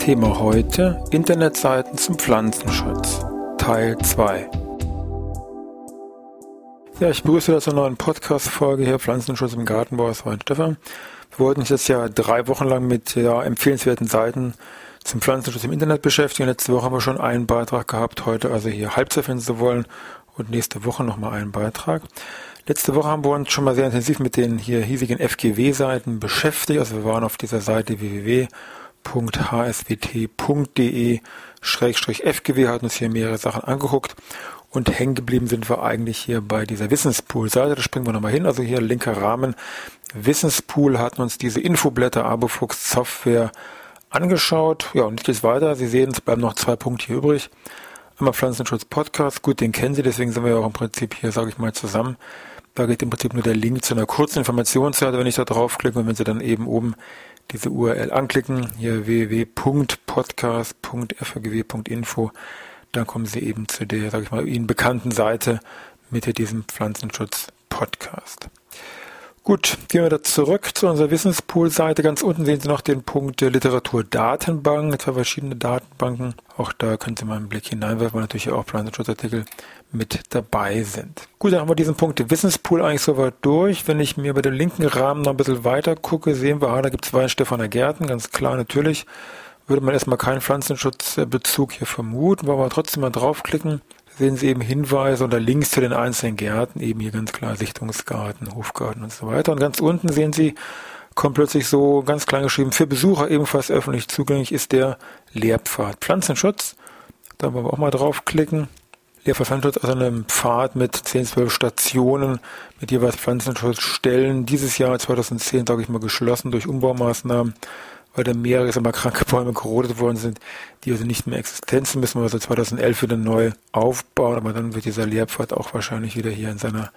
Thema heute Internetseiten zum Pflanzenschutz Teil 2. Ja, ich begrüße das zur neuen Podcast-Folge hier Pflanzenschutz im Gartenbau aus Weinstefan. Wir wollten uns jetzt ja drei Wochen lang mit ja, empfehlenswerten Seiten zum Pflanzenschutz im Internet beschäftigen. Letzte Woche haben wir schon einen Beitrag gehabt, heute also hier Halbzeit, wenn Sie wollen, und nächste Woche nochmal einen Beitrag. Letzte Woche haben wir uns schon mal sehr intensiv mit den hier hiesigen FGW-Seiten beschäftigt. Also wir waren auf dieser Seite www www.hswt.de-fgw hat uns hier mehrere Sachen angeguckt und hängen geblieben sind wir eigentlich hier bei dieser Wissenspool-Seite. Da springen wir nochmal hin. Also hier linker Rahmen. Wissenspool hatten uns diese Infoblätter Abofuchs Software angeschaut. Ja, und jetzt weiter. Sie sehen, es bleiben noch zwei Punkte hier übrig. Einmal Pflanzenschutz Podcast. Gut, den kennen Sie, deswegen sind wir ja auch im Prinzip hier, sage ich mal, zusammen. Da geht im Prinzip nur der Link zu einer kurzen Informationsseite, wenn ich da draufklicke und wenn Sie dann eben oben diese URL anklicken, hier www.podcast.fgw.info, dann kommen Sie eben zu der, sage ich mal, Ihnen bekannten Seite mit diesem Pflanzenschutz-Podcast. Gut, gehen wir da zurück zu unserer Wissenspool-Seite. Ganz unten sehen Sie noch den Punkt Literaturdatenbank, zwei verschiedene Datenbanken. Auch da können Sie mal einen Blick hineinwerfen, weil natürlich auch Pflanzenschutzartikel mit dabei sind. Gut, dann haben wir diesen Punkt Wissenspool eigentlich soweit durch. Wenn ich mir bei dem linken Rahmen noch ein bisschen weiter gucke, sehen wir, ah, da gibt es zwei Stefaner Gärten, ganz klar natürlich. Würde man erstmal keinen Pflanzenschutzbezug hier vermuten, wollen wir trotzdem mal draufklicken sehen Sie eben Hinweise oder Links zu den einzelnen Gärten, eben hier ganz klar Sichtungsgarten, Hofgarten und so weiter. Und ganz unten sehen Sie, kommt plötzlich so ganz klein geschrieben, für Besucher ebenfalls öffentlich zugänglich ist der Lehrpfad Pflanzenschutz. Da wollen wir auch mal draufklicken. Lehrpfad Pflanzenschutz, also ein Pfad mit 10, 12 Stationen, mit jeweils Pflanzenschutzstellen. Dieses Jahr 2010, sage ich mal, geschlossen durch Umbaumaßnahmen weil da mehrere mal, kranke Bäume gerodet worden sind, die also nicht mehr existenzen müssen wir also 2011 wieder neu aufbauen, aber dann wird dieser Lehrpfad auch wahrscheinlich wieder hier in seiner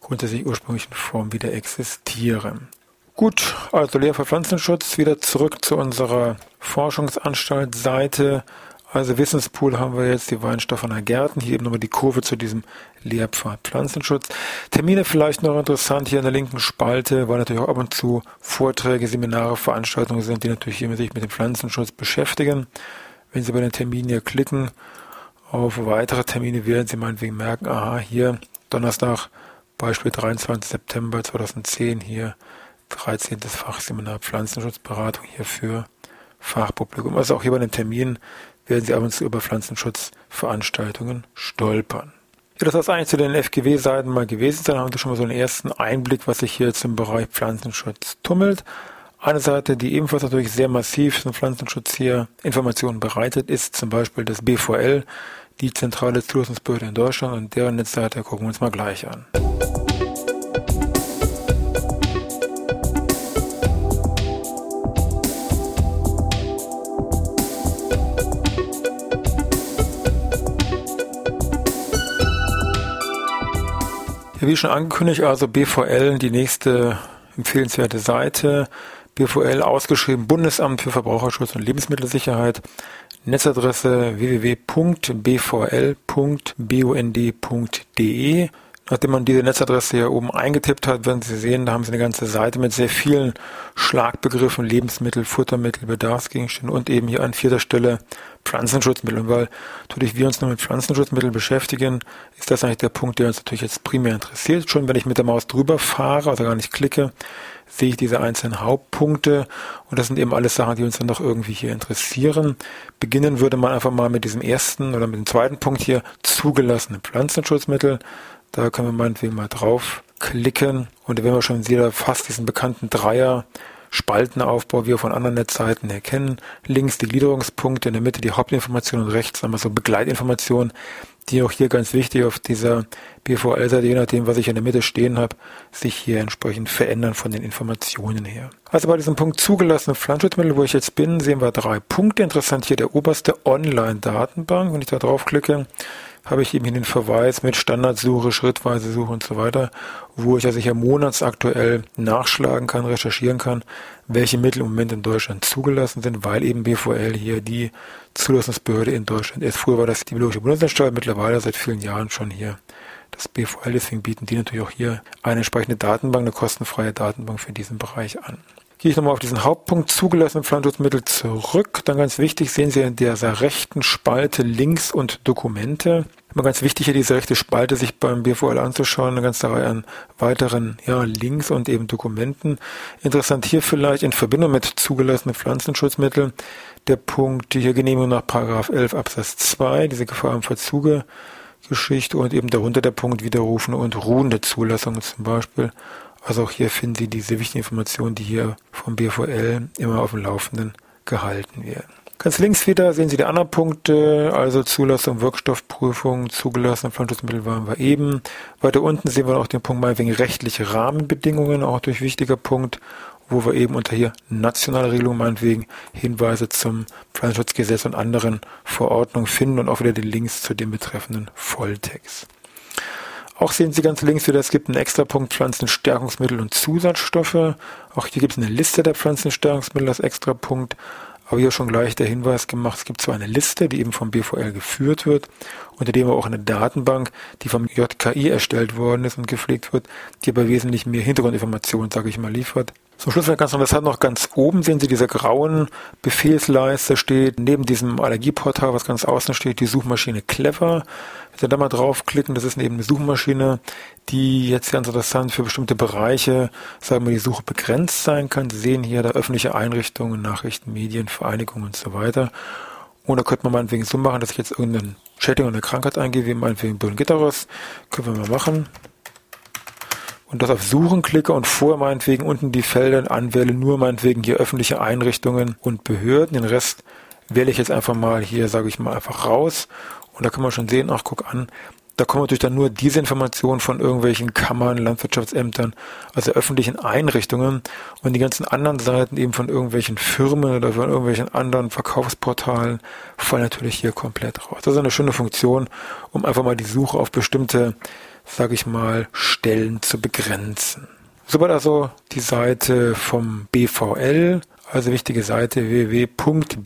grundsätzlich ursprünglichen Form wieder existieren. Gut, also Lehrpfad Pflanzenschutz, wieder zurück zu unserer Forschungsanstalt Seite. Also Wissenspool haben wir jetzt die Weinstoffaner Gärten, hier eben nochmal die Kurve zu diesem Lehrpfad Pflanzenschutz. Termine vielleicht noch interessant hier in der linken Spalte, weil natürlich auch ab und zu Vorträge, Seminare, Veranstaltungen sind, die natürlich hier sich mit dem Pflanzenschutz beschäftigen. Wenn Sie bei den Terminen hier klicken auf weitere Termine, werden Sie meinetwegen merken, aha, hier Donnerstag, Beispiel 23. September 2010, hier 13. Fachseminar Pflanzenschutzberatung hier für Fachpublikum. Also auch hier bei den Terminen werden Sie ab und zu über Pflanzenschutzveranstaltungen stolpern. Ja, das soll eigentlich zu den FGW-Seiten mal gewesen sein. Da haben Sie schon mal so einen ersten Einblick, was sich hier im Bereich Pflanzenschutz tummelt. Eine Seite, die ebenfalls natürlich sehr massiv zum Pflanzenschutz hier Informationen bereitet, ist zum Beispiel das BVL, die zentrale Zulassungsbehörde in Deutschland und deren Netzseite gucken wir uns mal gleich an. Wie schon angekündigt, also BVL, die nächste empfehlenswerte Seite. BVL ausgeschrieben Bundesamt für Verbraucherschutz und Lebensmittelsicherheit. Netzadresse www.bvl.bund.de. Nachdem man diese Netzadresse hier oben eingetippt hat, werden Sie sehen, da haben Sie eine ganze Seite mit sehr vielen Schlagbegriffen, Lebensmittel, Futtermittel, Bedarfsgegenstände und eben hier an vierter Stelle Pflanzenschutzmittel. Und weil natürlich wir uns nur mit Pflanzenschutzmitteln beschäftigen, ist das eigentlich der Punkt, der uns natürlich jetzt primär interessiert. Schon wenn ich mit der Maus drüber fahre, also gar nicht klicke, sehe ich diese einzelnen Hauptpunkte und das sind eben alles Sachen, die uns dann doch irgendwie hier interessieren. Beginnen würde man einfach mal mit diesem ersten oder mit dem zweiten Punkt hier, zugelassene Pflanzenschutzmittel. Da können wir meinetwegen mal drauf klicken und wenn wir schon wieder fast diesen bekannten Dreier Spaltenaufbau, wie wir von anderen Netzseiten erkennen. Links die Gliederungspunkte, in der Mitte die Hauptinformation und rechts wir so Begleitinformationen, die auch hier ganz wichtig auf dieser BVL-Seite, je nachdem, was ich in der Mitte stehen habe, sich hier entsprechend verändern von den Informationen her. Also bei diesem Punkt zugelassene Pflanzenschutzmittel, wo ich jetzt bin, sehen wir drei Punkte. Interessant hier der oberste Online-Datenbank. Wenn ich da draufklicke, habe ich eben hier den Verweis mit Standardsuche, schrittweise Suche und so weiter, wo ich also hier monatsaktuell nachschlagen kann, recherchieren kann, welche Mittel im Moment in Deutschland zugelassen sind, weil eben BVL hier die Zulassungsbehörde in Deutschland ist. Früher war das die Biologische Bundesanstalt, mittlerweile seit vielen Jahren schon hier das BVL. Deswegen bieten die natürlich auch hier eine entsprechende Datenbank, eine kostenfreie Datenbank für diesen Bereich an. Gehe ich nochmal auf diesen Hauptpunkt zugelassene Pflanzenschutzmittel zurück. Dann ganz wichtig sehen Sie in dieser rechten Spalte Links und Dokumente. Immer ganz wichtig hier diese rechte Spalte sich beim BVL anzuschauen, eine ganze Reihe an weiteren ja, Links und eben Dokumenten. Interessant hier vielleicht in Verbindung mit zugelassenen Pflanzenschutzmitteln der Punkt hier Genehmigung nach Paragraph 11 Absatz 2, diese Gefahr im Verzuge Geschichte und eben darunter der Punkt widerrufende und ruhende Zulassungen zum Beispiel. Also auch hier finden Sie diese wichtigen Informationen, die hier vom BVL immer auf dem Laufenden gehalten werden. Ganz links wieder sehen Sie die anderen Punkte, also Zulassung, Wirkstoffprüfung, zugelassene Pflanzenschutzmittel waren wir eben. Weiter unten sehen wir auch den Punkt mal wegen rechtliche Rahmenbedingungen, auch durch wichtiger Punkt wo wir eben unter hier nationale Regelungen meinetwegen Hinweise zum Pflanzenschutzgesetz und anderen Verordnungen finden und auch wieder die Links zu dem betreffenden Volltext. Auch sehen Sie ganz links wieder, es gibt einen extra Punkt Pflanzenstärkungsmittel und Zusatzstoffe. Auch hier gibt es eine Liste der Pflanzenstärkungsmittel als extra Punkt. Aber hier schon gleich der Hinweis gemacht, es gibt zwar eine Liste, die eben vom BVL geführt wird, unter dem auch eine Datenbank, die vom JKI erstellt worden ist und gepflegt wird, die aber wesentlich mehr Hintergrundinformationen, sage ich mal, liefert. Zum Schluss ganz weshalb noch ganz oben sehen Sie diese grauen Befehlsleiste steht, neben diesem Allergieportal, was ganz außen steht, die Suchmaschine Clever. Wenn Sie da mal draufklicken, das ist eben eine Suchmaschine, die jetzt ganz interessant für bestimmte Bereiche, sagen wir, die Suche begrenzt sein kann. Sie sehen hier da öffentliche Einrichtungen, Nachrichten, Medien, Vereinigungen und so weiter. Da könnte man meinetwegen so machen, dass ich jetzt irgendeinen Schädling oder eine Krankheit eingebe, wie meinetwegen Böhlen-Gitteros. Können wir mal machen und das auf Suchen klicke und vorher meinetwegen unten die Felder anwähle, nur meinetwegen hier öffentliche Einrichtungen und Behörden. Den Rest wähle ich jetzt einfach mal hier, sage ich mal, einfach raus. Und da kann man schon sehen, ach guck an, da kommen natürlich dann nur diese Informationen von irgendwelchen Kammern, Landwirtschaftsämtern, also öffentlichen Einrichtungen und die ganzen anderen Seiten eben von irgendwelchen Firmen oder von irgendwelchen anderen Verkaufsportalen fallen natürlich hier komplett raus. Das ist eine schöne Funktion, um einfach mal die Suche auf bestimmte sage ich mal, Stellen zu begrenzen. Soweit also die Seite vom BVL, also wichtige Seite www.bvl.bund.de.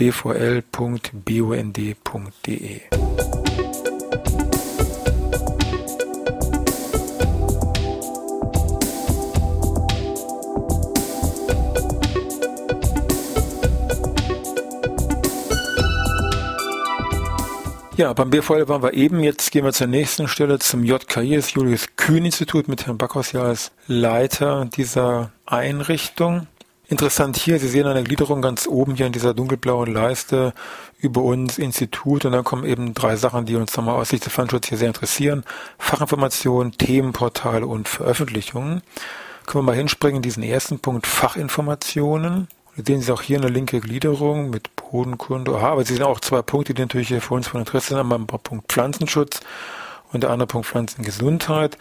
Ja, beim BVL waren wir eben. Jetzt gehen wir zur nächsten Stelle, zum JKI, das Julius Kühn Institut mit Herrn Backhaus ja als Leiter dieser Einrichtung. Interessant hier, Sie sehen eine Gliederung ganz oben hier in dieser dunkelblauen Leiste über uns Institut und dann kommen eben drei Sachen, die uns nochmal aus Sicht des Pfandschutz hier sehr interessieren. Fachinformationen, Themenportale und Veröffentlichungen. Können wir mal hinspringen, diesen ersten Punkt Fachinformationen. Jetzt sehen Sie auch hier eine linke Gliederung mit Bodenkunde. Aha, aber Sie sehen auch zwei Punkte, die natürlich für uns von Interesse sind. Einmal ein Punkt Pflanzenschutz und der andere Punkt Pflanzengesundheit.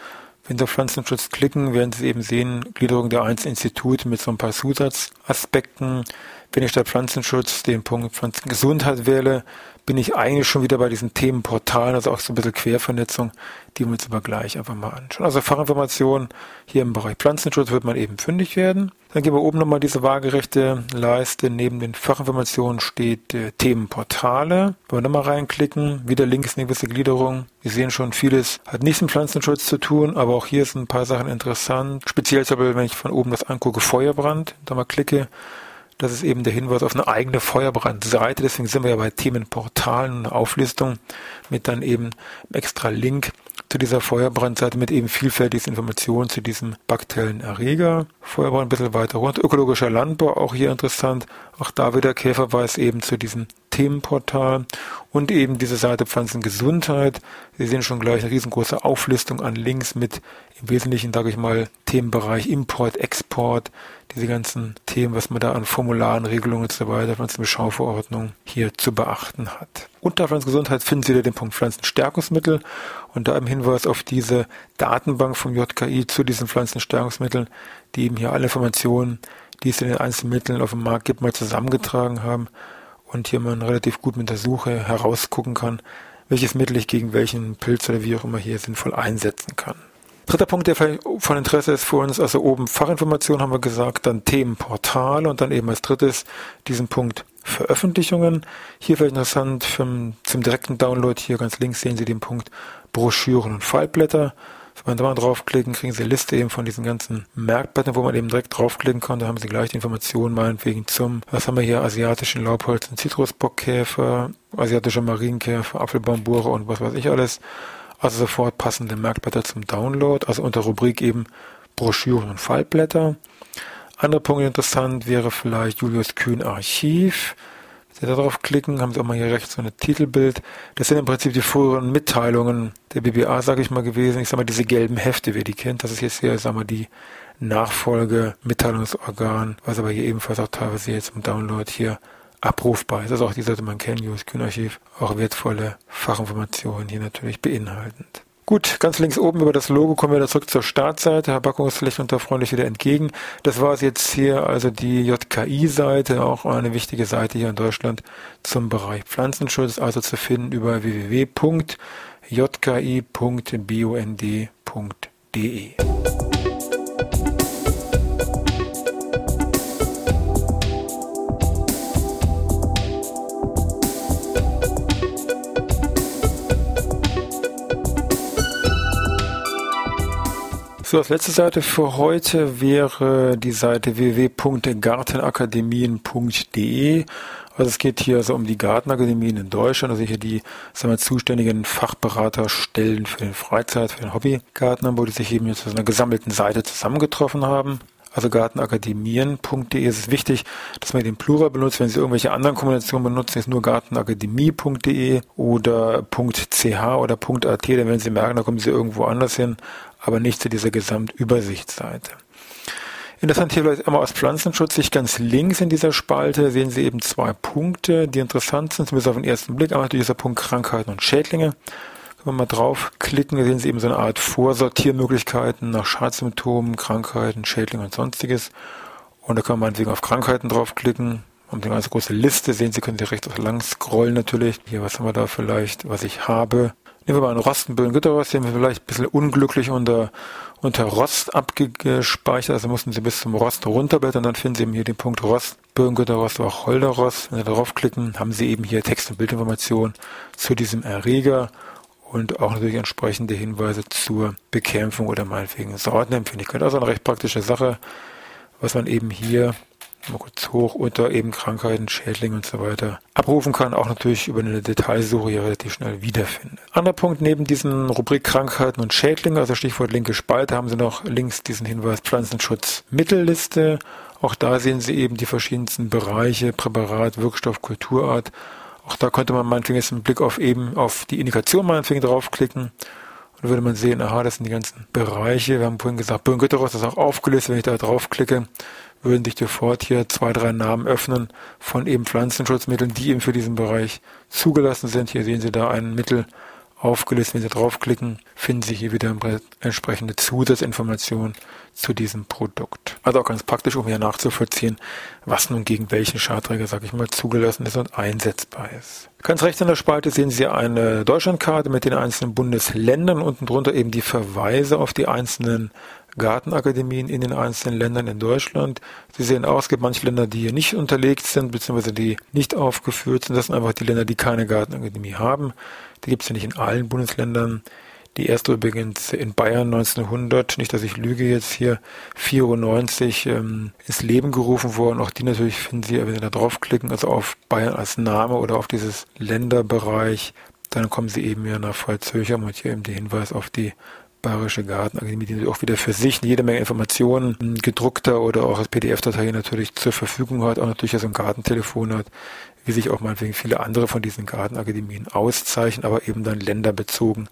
Wenn Sie auf Pflanzenschutz klicken, werden Sie eben sehen, Gliederung der einzelnen Institute mit so ein paar Zusatzaspekten. Wenn ich statt Pflanzenschutz den Punkt Pflanzengesundheit wähle, bin ich eigentlich schon wieder bei diesen Themenportalen, also auch so ein bisschen Quervernetzung, die wir uns aber gleich einfach mal anschauen. Also Fachinformationen hier im Bereich Pflanzenschutz wird man eben fündig werden. Dann gehen wir oben nochmal diese waagerechte Leiste. Neben den Fachinformationen steht äh, Themenportale. Wenn wir da mal reinklicken, wieder links eine gewisse Gliederung. Wir sehen schon, vieles hat nichts mit Pflanzenschutz zu tun, aber auch hier sind ein paar Sachen interessant. Speziell zum Beispiel, wenn ich von oben das angucke, Feuerbrand, da mal klicke, das ist eben der Hinweis auf eine eigene Feuerbrandseite. Deswegen sind wir ja bei Themenportalen, eine Auflistung mit dann eben extra Link zu dieser Feuerbrandseite mit eben vielfältigen Informationen zu diesem bakteriellen Erreger. Feuerbrand ein bisschen weiter runter. Ökologischer Landbau, auch hier interessant. Auch da wieder Käferweis eben zu diesen Themenportal und eben diese Seite Pflanzengesundheit. Sie sehen schon gleich eine riesengroße Auflistung an Links mit im Wesentlichen, sage ich mal, Themenbereich Import, Export, diese ganzen Themen, was man da an Formularen, Regelungen und so weiter, Pflanzenbeschauverordnung hier zu beachten hat. Unter Pflanzengesundheit finden Sie wieder den Punkt Pflanzenstärkungsmittel und da im Hinweis auf diese Datenbank vom JKI zu diesen Pflanzenstärkungsmitteln, die eben hier alle Informationen, die es in den einzelnen Mitteln auf dem Markt gibt, mal zusammengetragen haben und hier man relativ gut mit der Suche herausgucken kann, welches Mittel ich gegen welchen Pilz oder wie auch immer hier sinnvoll einsetzen kann. Dritter Punkt, der von Interesse ist für uns, also oben Fachinformation haben wir gesagt, dann Themenportale und dann eben als drittes diesen Punkt Veröffentlichungen. Hier vielleicht interessant zum direkten Download, hier ganz links sehen Sie den Punkt Broschüren und Fallblätter. Wenn man da mal draufklicken, kriegen Sie eine Liste eben von diesen ganzen Merkblättern, wo man eben direkt draufklicken kann. Da haben Sie gleich die Informationen meinetwegen zum, was haben wir hier, asiatischen Laubholz- und Zitrusbockkäfer, asiatischer Marienkäfer, Apfelbaumbuche und was weiß ich alles. Also sofort passende Merkblätter zum Download, also unter Rubrik eben Broschüren und Fallblätter. Anderer Punkt interessant wäre vielleicht Julius Kühn Archiv. Sie da drauf klicken, haben Sie auch mal hier rechts so ein Titelbild. Das sind im Prinzip die früheren Mitteilungen der BBA, sage ich mal, gewesen. Ich sage mal, diese gelben Hefte, wer die kennt. Das ist jetzt hier, sagen wir, die Nachfolge Mitteilungsorgan, was aber hier ebenfalls auch teilweise jetzt im Download hier abrufbar ist. Ist auch die sollte man kennen, Julius Kühn Archiv. Auch wertvolle Fachinformationen hier natürlich beinhaltend. Gut, ganz links oben über das Logo kommen wir zurück zur Startseite. Herr Backung ist lächelnd da freundlich wieder entgegen. Das war es jetzt hier, also die JKI-Seite, auch eine wichtige Seite hier in Deutschland zum Bereich Pflanzenschutz, also zu finden über www.jki.bond.de. So, als letzte Seite für heute wäre die Seite www.gartenakademien.de. Also es geht hier also um die Gartenakademien in Deutschland, also hier die sagen wir, zuständigen Fachberaterstellen für den Freizeit, für den Hobbygartner, wo die sich eben jetzt zu einer gesammelten Seite zusammengetroffen haben also gartenakademien.de. Es ist wichtig, dass man den Plural benutzt. Wenn Sie irgendwelche anderen Kombinationen benutzen, ist nur gartenakademie.de oder .ch oder .at, dann werden Sie merken, da kommen Sie irgendwo anders hin, aber nicht zu dieser Gesamtübersichtsseite. Interessant hier vielleicht einmal aus Pflanzenschutz, sich ganz links in dieser Spalte sehen Sie eben zwei Punkte, die interessant sind, zumindest auf den ersten Blick. Einmal natürlich dieser Punkt Krankheiten und Schädlinge. Wenn wir mal draufklicken, sehen Sie eben so eine Art Vorsortiermöglichkeiten nach Schadsymptomen, Krankheiten, Schädlingen und sonstiges. Und da kann man meinetwegen auf Krankheiten draufklicken. Und eine ganz große Liste sehen Sie, können Sie rechts lang scrollen natürlich. Hier, was haben wir da vielleicht, was ich habe? Nehmen wir mal einen Rostenböden Gitterrost, den wir vielleicht ein bisschen unglücklich unter, unter Rost abgespeichert. Also mussten Sie bis zum Rost runterblättern. Dann finden Sie eben hier den Punkt Rost, Birngütterrost oder auch Holderrost. Wenn Sie darauf klicken, haben Sie eben hier Text- und Bildinformationen zu diesem Erreger und auch natürlich entsprechende Hinweise zur Bekämpfung oder meinetwegen Sortenempfindlichkeit. Also eine recht praktische Sache, was man eben hier mal kurz hoch unter eben Krankheiten, Schädlinge und so weiter abrufen kann, auch natürlich über eine Detailsuche hier relativ schnell wiederfindet. Anderer Punkt neben diesen Rubrik Krankheiten und Schädlinge, also Stichwort linke Spalte, haben Sie noch links diesen Hinweis Pflanzenschutzmittelliste. Auch da sehen Sie eben die verschiedensten Bereiche, Präparat, Wirkstoff, Kulturart auch da könnte man meinetwegen jetzt einen Blick auf eben auf die Indikation meinetwegen draufklicken. Und würde man sehen, aha, das sind die ganzen Bereiche. Wir haben vorhin gesagt, Böhn-Götteros ist auch aufgelistet. Wenn ich da draufklicke, würden sich sofort hier zwei, drei Namen öffnen von eben Pflanzenschutzmitteln, die eben für diesen Bereich zugelassen sind. Hier sehen Sie da ein Mittel aufgelistet. Wenn Sie draufklicken, finden Sie hier wieder entsprechende Zusatzinformationen zu diesem Produkt. Also auch ganz praktisch, um hier nachzuvollziehen, was nun gegen welchen Schadträger, sage ich mal, zugelassen ist und einsetzbar ist. Ganz rechts in der Spalte sehen Sie eine Deutschlandkarte mit den einzelnen Bundesländern, unten drunter eben die Verweise auf die einzelnen Gartenakademien in den einzelnen Ländern in Deutschland. Sie sehen aus, es gibt manche Länder, die hier nicht unterlegt sind, beziehungsweise die nicht aufgeführt sind. Das sind einfach die Länder, die keine Gartenakademie haben. Die gibt es ja nicht in allen Bundesländern. Die erste übrigens in Bayern 1900, nicht dass ich lüge jetzt hier, 94 ähm, ins Leben gerufen worden. Auch die natürlich finden Sie, wenn Sie da draufklicken, also auf Bayern als Name oder auf dieses Länderbereich, dann kommen Sie eben ja nach Pfalz-Höchheim und hier eben der Hinweis auf die Bayerische Gartenakademie, die auch wieder für sich jede Menge Informationen, gedruckter oder auch als PDF-Datei natürlich zur Verfügung hat, auch natürlich so ein Gartentelefon hat, wie sich auch meinetwegen viele andere von diesen Gartenakademien auszeichnen, aber eben dann länderbezogen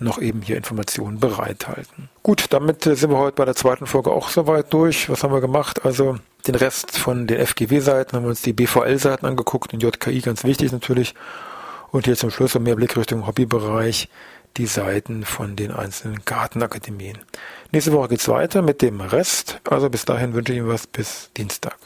noch eben hier Informationen bereithalten. Gut, damit äh, sind wir heute bei der zweiten Folge auch soweit durch. Was haben wir gemacht? Also den Rest von den FGW-Seiten haben wir uns die BVL-Seiten angeguckt und JKI ganz wichtig natürlich. Und hier zum Schluss mehr Blick Richtung Hobbybereich die Seiten von den einzelnen Gartenakademien. Nächste Woche geht's weiter mit dem Rest. Also bis dahin wünsche ich Ihnen was bis Dienstag.